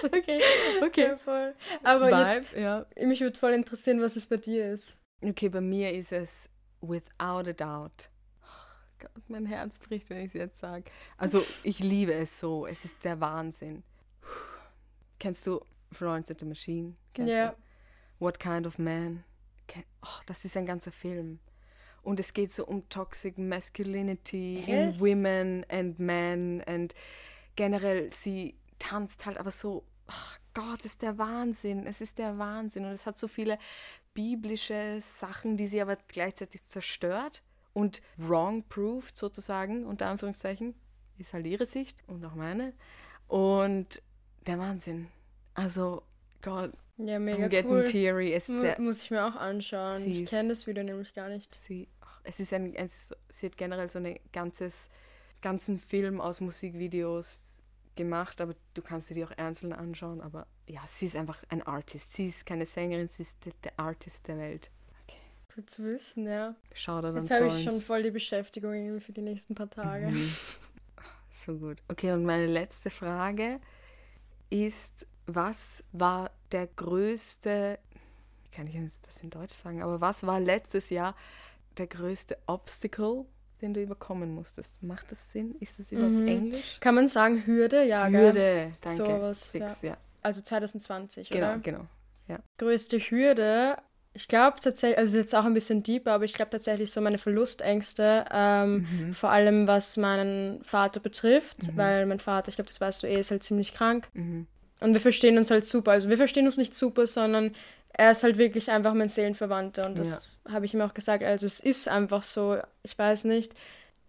okay. Ja, Okay. voll. Aber jetzt, Vibe, ja. mich würde voll interessieren, was es bei dir ist. Okay, bei mir ist es without a doubt. Oh Gott, mein Herz bricht, wenn ich es jetzt sage. Also, ich liebe es so. Es ist der Wahnsinn. Kennst du Florence and the Machine? Kennst Ja. du? What Kind of Man? Oh, das ist ein ganzer Film. Und es geht so um Toxic Masculinity in Echt? Women and Men und generell, sie tanzt halt aber so, ach Gott, ist der Wahnsinn. Es ist der Wahnsinn. Und es hat so viele biblische Sachen, die sie aber gleichzeitig zerstört und wrong proved sozusagen, unter Anführungszeichen. Ist halt ihre Sicht und auch meine. Und der Wahnsinn. Also, Gott, Ja, I'm mega getting cool. teary. Mu- der, Muss ich mir auch anschauen. Ich ist- kenne das Video nämlich gar nicht. sie, es ist ein, es, sie hat generell so einen ganzes, ganzen Film aus Musikvideos gemacht, aber du kannst dir die auch einzeln anschauen. Aber ja, sie ist einfach ein Artist. Sie ist keine Sängerin, sie ist der, der Artist der Welt. Gut zu wissen, ja. Schau da dann Jetzt habe ich schon voll die Beschäftigung für die nächsten paar Tage. Mhm. So gut. Okay, und meine letzte Frage ist, was war der größte, kann ich das in Deutsch sagen, aber was war letztes Jahr der größte Obstacle, den du überkommen musstest? Macht das Sinn? Ist das überhaupt Mhm. Englisch? Kann man sagen Hürde? Ja, gell? Hürde, danke. Sowas, Fix, ja. Also 2020, Genau, oder? genau. Größte Hürde, ich glaube tatsächlich, also jetzt auch ein bisschen deeper, aber ich glaube tatsächlich so meine Verlustängste, ähm, Mhm. vor allem was meinen Vater betrifft, weil mein Vater, ich glaube, das weißt du eh, ist halt ziemlich krank. Mhm. Und wir verstehen uns halt super. Also wir verstehen uns nicht super, sondern er ist halt wirklich einfach mein Seelenverwandter. Und das habe ich ihm auch gesagt. Also es ist einfach so, ich weiß nicht.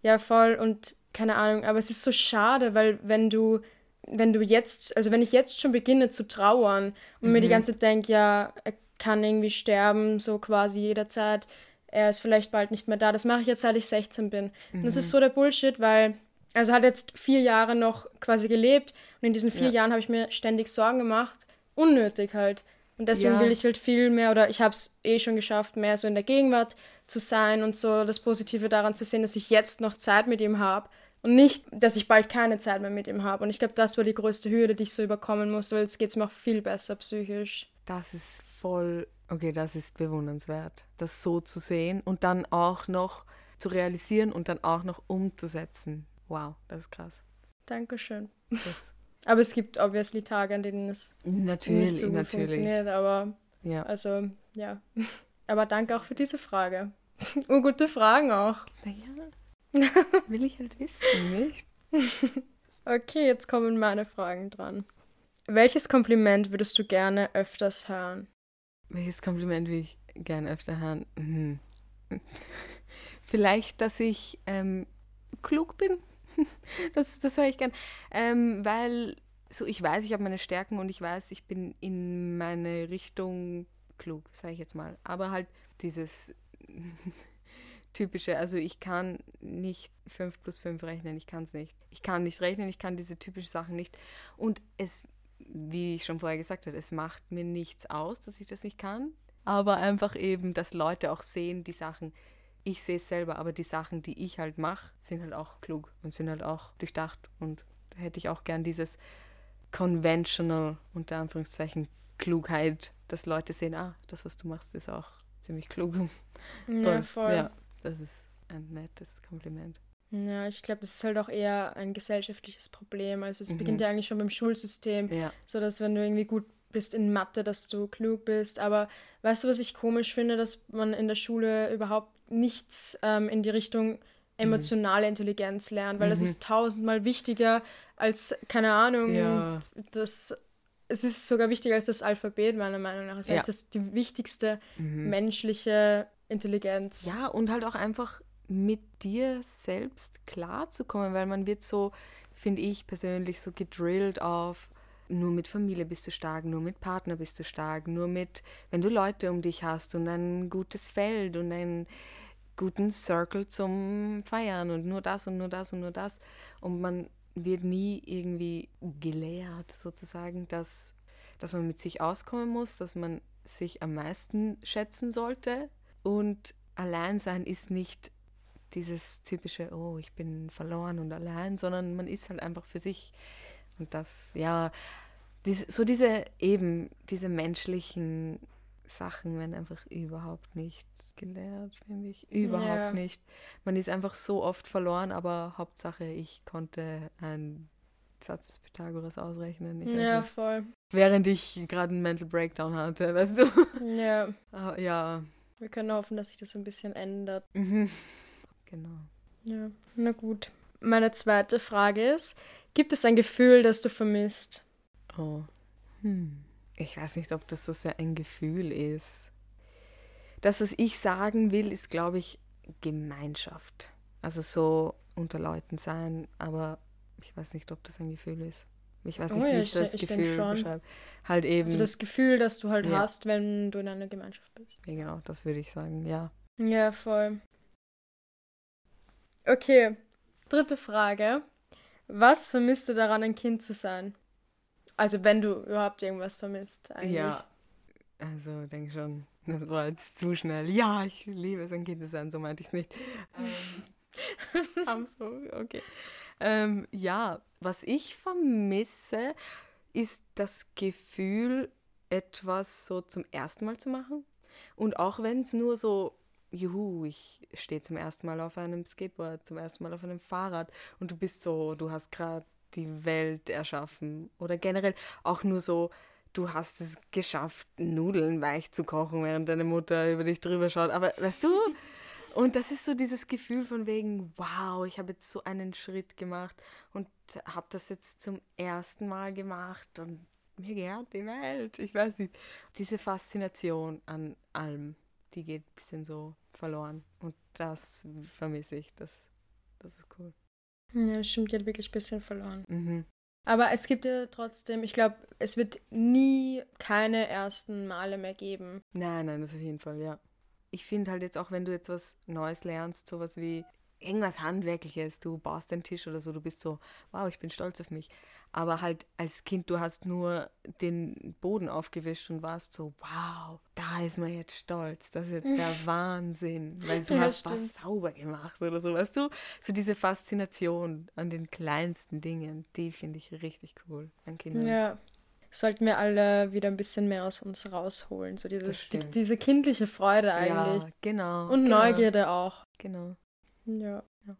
Ja, voll und keine Ahnung. Aber es ist so schade, weil wenn du, wenn du jetzt, also wenn ich jetzt schon beginne zu trauern und mir die ganze Zeit denke, ja, er kann irgendwie sterben, so quasi jederzeit. Er ist vielleicht bald nicht mehr da. Das mache ich jetzt, seit ich 16 bin. Und das ist so der Bullshit, weil also hat jetzt vier Jahre noch quasi gelebt und in diesen vier Ja. Jahren habe ich mir ständig Sorgen gemacht. Unnötig halt. Und deswegen Ja. will ich halt viel mehr, oder ich habe es eh schon geschafft, mehr so in der Gegenwart zu sein und so das Positive daran zu sehen, dass ich jetzt noch Zeit mit ihm habe und nicht, dass ich bald keine Zeit mehr mit ihm habe. Und ich glaube, das war die größte Hürde, die ich so überkommen musste, weil jetzt geht es mir auch viel besser psychisch. Das ist voll, okay, das ist bewundernswert, das so zu sehen und dann auch noch zu realisieren und dann auch noch umzusetzen. Wow, das ist krass. Dankeschön. Das, Aber es gibt obviously Tage, an denen es nicht natürlich, so gut natürlich. funktioniert, aber Ja. Also, ja. Aber danke auch für diese Frage. Und gute Fragen auch. Naja, will ich halt wissen, nicht? Okay, jetzt kommen meine Fragen dran. Welches Kompliment würdest du gerne öfters hören? Welches Kompliment will ich gerne öfter hören? Mhm. Vielleicht, dass ich ähm, klug bin. Das, das höre ich gern. Ähm, weil so ich weiß, ich habe meine Stärken und ich weiß, ich bin in meine Richtung klug, sage ich jetzt mal. Aber halt dieses typische, also ich kann nicht 5 plus 5 rechnen, ich kann es nicht. Ich kann nicht rechnen, ich kann diese typischen Sachen nicht. Und es, wie ich schon vorher gesagt habe, es macht mir nichts aus, dass ich das nicht kann. Aber einfach eben, dass Leute auch sehen, die Sachen, ich sehe es selber, aber die Sachen, die ich halt mache, sind halt auch klug und sind halt auch durchdacht. Und da hätte ich auch gern dieses conventional, unter Anführungszeichen, Klugheit, dass Leute sehen, ah, das, was du machst, ist auch ziemlich klug. Ja, voll. Ja, das ist ein nettes Kompliment. Ja, ich glaube, das ist halt auch eher ein gesellschaftliches Problem. Also es Mhm. beginnt ja eigentlich schon beim Schulsystem, Ja. so dass wenn du irgendwie gut bist in Mathe, dass du klug bist. Aber weißt du, was ich komisch finde, dass man in der Schule überhaupt nichts ähm, in die Richtung emotionale Intelligenz lernt, weil das Mhm. ist tausendmal wichtiger als, keine Ahnung, Ja. das, es ist sogar wichtiger als das Alphabet, meiner Meinung nach. Es ist Ja. das, die wichtigste Mhm. menschliche Intelligenz. Ja, und halt auch einfach mit dir selbst klarzukommen, weil man wird so, finde ich persönlich, so gedrillt auf, nur mit Familie bist du stark, nur mit Partner bist du stark, nur mit, wenn du Leute um dich hast und ein gutes Feld und einen guten Circle zum Feiern und nur das und nur das und nur das. Und man wird nie irgendwie gelehrt, sozusagen, dass, dass man mit sich auskommen muss, dass man sich am meisten schätzen sollte. Und Alleinsein ist nicht dieses typische, oh, ich bin verloren und allein, sondern man ist halt einfach für sich. Und das, ja, diese, so diese eben, diese menschlichen Sachen werden einfach überhaupt nicht gelehrt, finde ich. Überhaupt Ja. nicht. Man ist einfach so oft verloren, aber Hauptsache, ich konnte einen Satz des Pythagoras ausrechnen. Ich ja, nicht. voll. Während ich gerade einen Mental Breakdown hatte, weißt du? Ja, Ah, ja. wir können hoffen, dass sich das ein bisschen ändert. Mhm. Genau. Ja, na gut. Meine zweite Frage ist, gibt es ein Gefühl, das du vermisst? Oh. Hm. Ich weiß nicht, ob das so sehr ein Gefühl ist. Das, was ich sagen will, ist, glaube ich, Gemeinschaft. Also so unter Leuten sein, aber ich weiß nicht, ob das ein Gefühl ist. Ich weiß Oh nicht, ja, wie ich ich das ich Gefühl beschreibe. Halt eben. Also das Gefühl, das du halt Ja. hast, wenn du in einer Gemeinschaft bist. ja, genau, das würde ich sagen, ja. Ja, voll. Okay, dritte Frage. Was vermisst du daran, ein Kind zu sein? Also wenn du überhaupt irgendwas vermisst, eigentlich. Ja, also denke schon, das war jetzt zu schnell. Ja, ich liebe es, ein Kind zu sein, so meinte ich es nicht. Ähm, so, okay. Ähm, ja, was ich vermisse, ist das Gefühl, etwas so zum ersten Mal zu machen. Und auch wenn es nur so, juhu, ich stehe zum ersten Mal auf einem Skateboard, zum ersten Mal auf einem Fahrrad und du bist so, du hast gerade die Welt erschaffen. Oder generell auch nur so, du hast es geschafft, Nudeln weich zu kochen, während deine Mutter über dich drüber schaut. Aber weißt du, und das ist so dieses Gefühl von wegen, wow, ich habe jetzt so einen Schritt gemacht und habe das jetzt zum ersten Mal gemacht und mir gehört die Welt. Ich weiß nicht. Diese Faszination an allem, die geht ein bisschen so verloren. Und das vermisse ich. Das, das ist cool. Ja, das stimmt, die hat wirklich ein bisschen verloren. Mhm. Aber es gibt ja trotzdem, ich glaube, es wird nie keine ersten Male mehr geben. Nein, nein, das auf jeden Fall, ja. Ich finde halt jetzt auch, wenn du jetzt was Neues lernst, sowas wie irgendwas Handwerkliches, du baust einen Tisch oder so, du bist so, wow, ich bin stolz auf mich. Aber halt als Kind, du hast nur den Boden aufgewischt und warst so, wow, da ist man jetzt stolz, das ist jetzt der Wahnsinn, weil du Ja, hast was stimmt. sauber gemacht oder so, weißt du? So diese Faszination an den kleinsten Dingen, die finde ich richtig cool an Kindern. Ja. Sollten wir alle wieder ein bisschen mehr aus uns rausholen. So dieses, die, diese kindliche Freude eigentlich. Ja, genau. Und genau, Neugierde auch. Genau. Ja. Ja.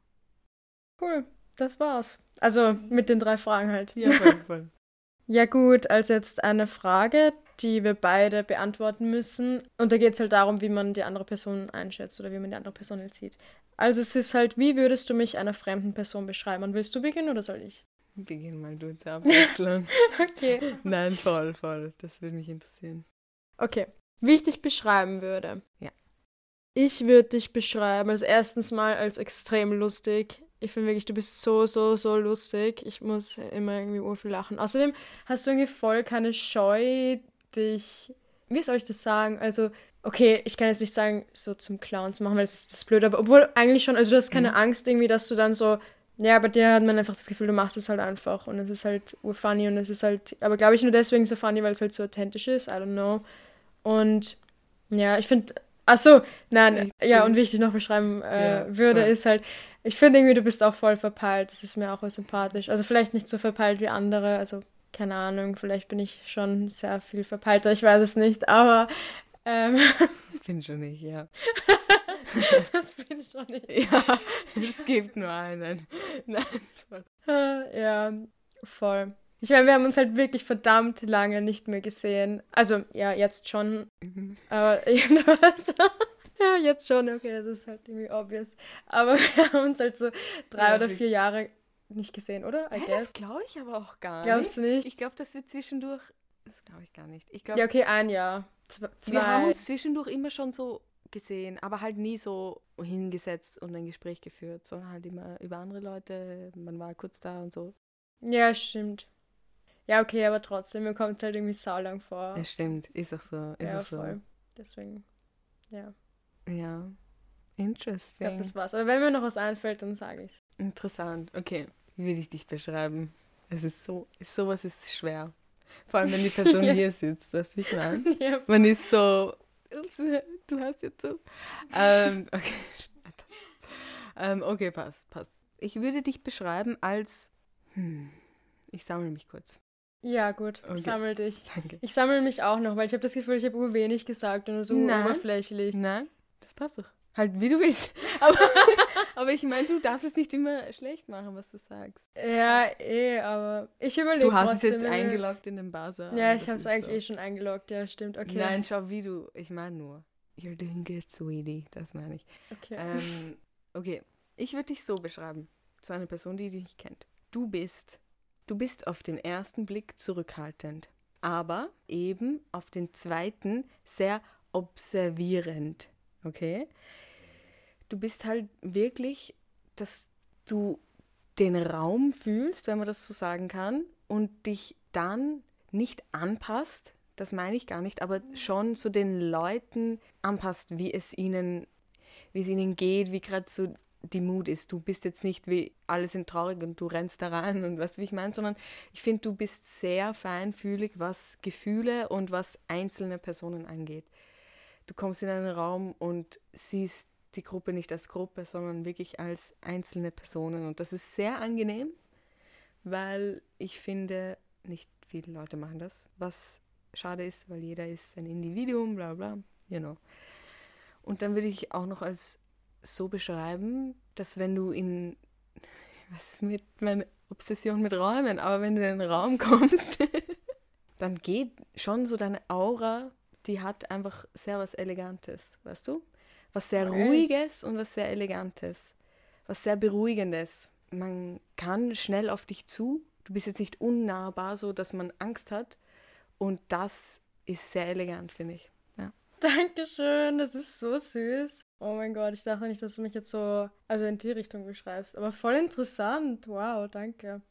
Cool, das war's. Also mit den drei Fragen halt. Ja, voll, voll. Ja gut, also jetzt eine Frage, die wir beide beantworten müssen. Und da geht es halt darum, wie man die andere Person einschätzt oder wie man die andere Person jetzt sieht. Also es ist halt, wie würdest du mich einer fremden Person beschreiben? Und willst du beginnen oder soll ich? Beginn mal du zu abwechseln. Okay. Nein, voll, voll. Das würde mich interessieren. Okay. Wie ich dich beschreiben würde. Ja. Ich würde dich beschreiben, also erstens mal als extrem lustig. Ich finde wirklich, du bist so, so, so lustig. Ich muss immer irgendwie urviel lachen. Außerdem hast du irgendwie voll keine Scheu, dich. Wie soll ich das sagen? Also, okay, ich kann jetzt nicht sagen, so zum Clown zu machen, weil das ist das blöd, aber obwohl eigentlich schon, also du hast keine Mhm. Angst irgendwie, dass du dann so. Ja, bei dir hat man einfach das Gefühl, du machst es halt einfach und es ist halt urfunny und es ist halt, aber glaube ich nur deswegen so funny, weil es halt so authentisch ist, I don't know. Und ja, ich finde, ach so, nein, ja, und wie ich dich noch beschreiben äh, Ja, würde, voll. ist halt, ich finde irgendwie, du bist auch voll verpeilt, das ist mir auch sympathisch. Also vielleicht nicht so verpeilt wie andere, also keine Ahnung, vielleicht bin ich schon sehr viel verpeilter, ich weiß es nicht, aber ähm, Das bin schon nicht, ja. das bin ich schon nicht. Ja, es gibt nur einen. Nein, Ja, voll. Ich meine, wir haben uns halt wirklich verdammt lange nicht mehr gesehen. Also, ja, jetzt schon. Mhm. Aber, ja, was? ja, jetzt schon, okay, das ist halt irgendwie obvious. Aber wir haben uns halt so drei Ja, oder vier Jahre nicht gesehen, oder? I Hä, guess. das glaube ich aber auch gar Glaubst nicht. du nicht? Ich glaube, dass wir zwischendurch. Das glaube ich gar nicht. Ich glaube, Ja, okay, ein Jahr. Zwei. wir haben uns zwischendurch immer schon so gesehen, aber halt nie so hingesetzt und ein Gespräch geführt, sondern halt immer über andere Leute. Man war kurz da und so. Ja, stimmt. Ja, okay, aber trotzdem, mir kommt es halt irgendwie saulang vor. Ja, stimmt. Ist auch so. Ist ja, auch so. voll. Deswegen, ja. Ja. Ich Interesting. glaube, das war's. Aber wenn mir noch was einfällt, dann sage ich's. Interessant. Okay, wie will ich dich beschreiben? Es ist so, sowas ist schwer. Vor allem, wenn die Person Ja. hier sitzt, weißt du, ich meine? ja, Man ist so, ups, du hast jetzt so. Ähm, okay, ähm, okay, passt, passt. Ich würde dich beschreiben als, hm, ich sammle mich kurz. ja gut, Okay. sammel dich. Danke. Ich sammle mich auch noch, weil ich habe das Gefühl, ich habe wenig gesagt und nur so Nein. oberflächlich. Nein, das passt doch. Halt, wie du willst. Aber, aber ich meine, du darfst es nicht immer schlecht machen, was du sagst. Ja, eh, aber ich überlege Du hast es jetzt wir- eingeloggt in den Buzzer. Ja, ich habe es eigentlich so. eh schon eingeloggt, ja, stimmt. Okay. Nein, schau, wie du. Ich meine nur. You're doing good, sweetie. Das meine ich. Okay. Ähm, okay, ich würde dich so beschreiben. Zu einer Person, die dich nicht kennt. Du bist. Du bist auf den ersten Blick zurückhaltend, aber eben auf den zweiten sehr observierend. Okay? Du bist halt wirklich, dass du den Raum fühlst, wenn man das so sagen kann, und dich dann nicht anpasst, das meine ich gar nicht, aber schon so den Leuten anpasst, wie es ihnen, wie es ihnen geht, wie gerade so die Mut ist. Du bist jetzt nicht wie alle sind traurig und du rennst da rein und weißt, wie ich meine, sondern ich finde, du bist sehr feinfühlig, was Gefühle und was einzelne Personen angeht. Du kommst in einen Raum und siehst die Gruppe nicht als Gruppe, sondern wirklich als einzelne Personen. Und das ist sehr angenehm, weil ich finde, nicht viele Leute machen das, was schade ist, weil jeder ist ein Individuum, bla bla, you know. Und dann würde ich auch noch als so beschreiben, dass wenn du in, was ist mit meiner Obsession mit Räumen, aber wenn du in den Raum kommst, dann geht schon so deine Aura, die hat einfach sehr was Elegantes, weißt du? Was sehr Okay. Ruhiges und was sehr Elegantes, was sehr Beruhigendes. Man kann schnell auf dich zu, du bist jetzt nicht unnahbar, so dass man Angst hat und das ist sehr elegant, finde ich. Ja. Dankeschön, das ist so süß. Oh mein Gott, ich dachte nicht, dass du mich jetzt so, also in die Richtung beschreibst. Aber voll interessant. Wow, danke.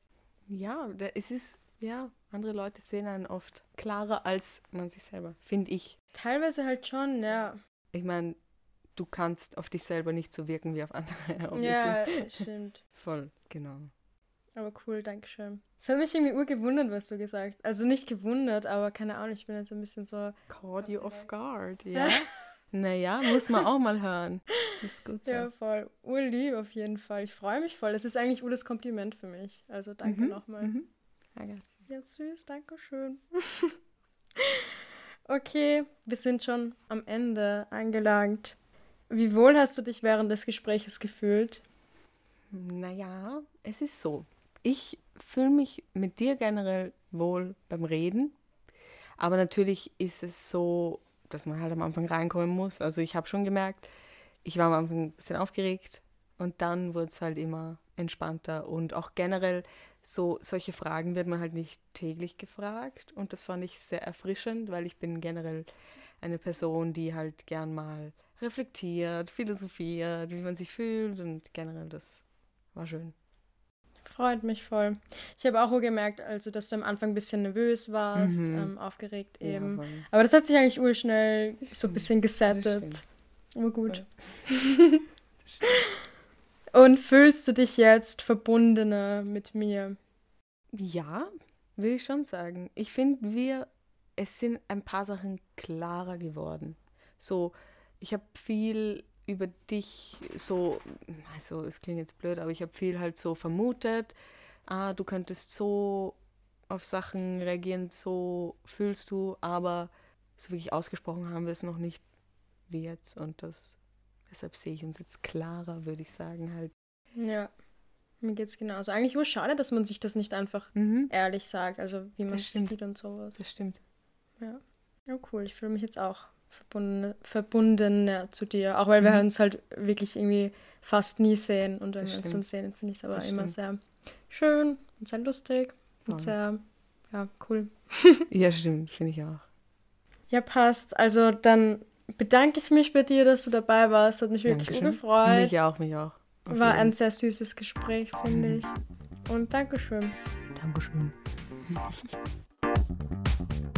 Ja, es ist, ja, andere Leute sehen einen oft klarer als man sich selber, finde ich. Teilweise halt schon, ja. Ich meine, du kannst auf dich selber nicht so wirken wie auf andere. Ja, stimmt. Voll, genau. Aber cool, Dankeschön. Es hat mich irgendwie urgewundert, was du gesagt hast. Also nicht gewundert, aber keine Ahnung, ich bin jetzt ein bisschen so. Caught you off guard, ja. naja, muss man auch mal hören. Ist gut so. Ja, voll. Urlieb auf jeden Fall. Ich freue mich voll. Das ist eigentlich urdes Kompliment für mich. Also danke Mhm, nochmal. Mhm. Ja, süß, danke schön. okay, wir sind schon am Ende angelangt. Wie wohl hast du dich während des Gespräches gefühlt? Naja, es ist so. Ich fühle mich mit dir generell wohl beim Reden. Aber natürlich ist es so, dass man halt am Anfang reinkommen muss. Also ich habe schon gemerkt, ich war am Anfang ein bisschen aufgeregt und dann wurde es halt immer entspannter. Und auch generell so solche Fragen wird man halt nicht täglich gefragt. Und das fand ich sehr erfrischend, weil ich bin generell eine Person, die halt gern mal reflektiert, philosophiert, wie man sich fühlt und generell das war schön. Freut mich voll. Ich habe auch gemerkt, also, dass du am Anfang ein bisschen nervös warst, Mhm. ähm, aufgeregt eben. voll. Aber das hat sich eigentlich urschnell so ein bisschen gesettet. stimmt. Aber gut. Und fühlst du dich jetzt verbundener mit mir? Ja, will ich schon sagen. Ich finde, wir, es sind ein paar Sachen klarer geworden. So, ich habe viel über dich so, also es klingt jetzt blöd, aber ich habe viel halt so vermutet, ah, du könntest so auf Sachen reagieren, so fühlst du, aber so wirklich ausgesprochen haben wir es noch nicht wie jetzt und das deshalb sehe ich uns jetzt klarer, würde ich sagen halt. Ja, mir geht es genauso. Eigentlich nur schade, dass man sich das nicht einfach Mhm. ehrlich sagt, also wie man stimmt. sieht und sowas. Das stimmt. Ja. ja, cool. Ich fühle mich jetzt auch verbunden, verbundener zu dir, auch weil wir Mhm. uns halt wirklich irgendwie fast nie sehen und wenn Das wir uns stimmt. dann sehen, finde ich es aber Das immer stimmt. sehr schön und sehr lustig und sehr, ja, cool. Ja, stimmt, finde ich auch. Ja, passt. Also dann bedanke ich mich bei dir, dass du dabei warst. Hat mich wirklich gefreut. Mich auch, mich auch. Auf War jeden. ein sehr süßes Gespräch, finde ich. Und Dankeschön. Dankeschön.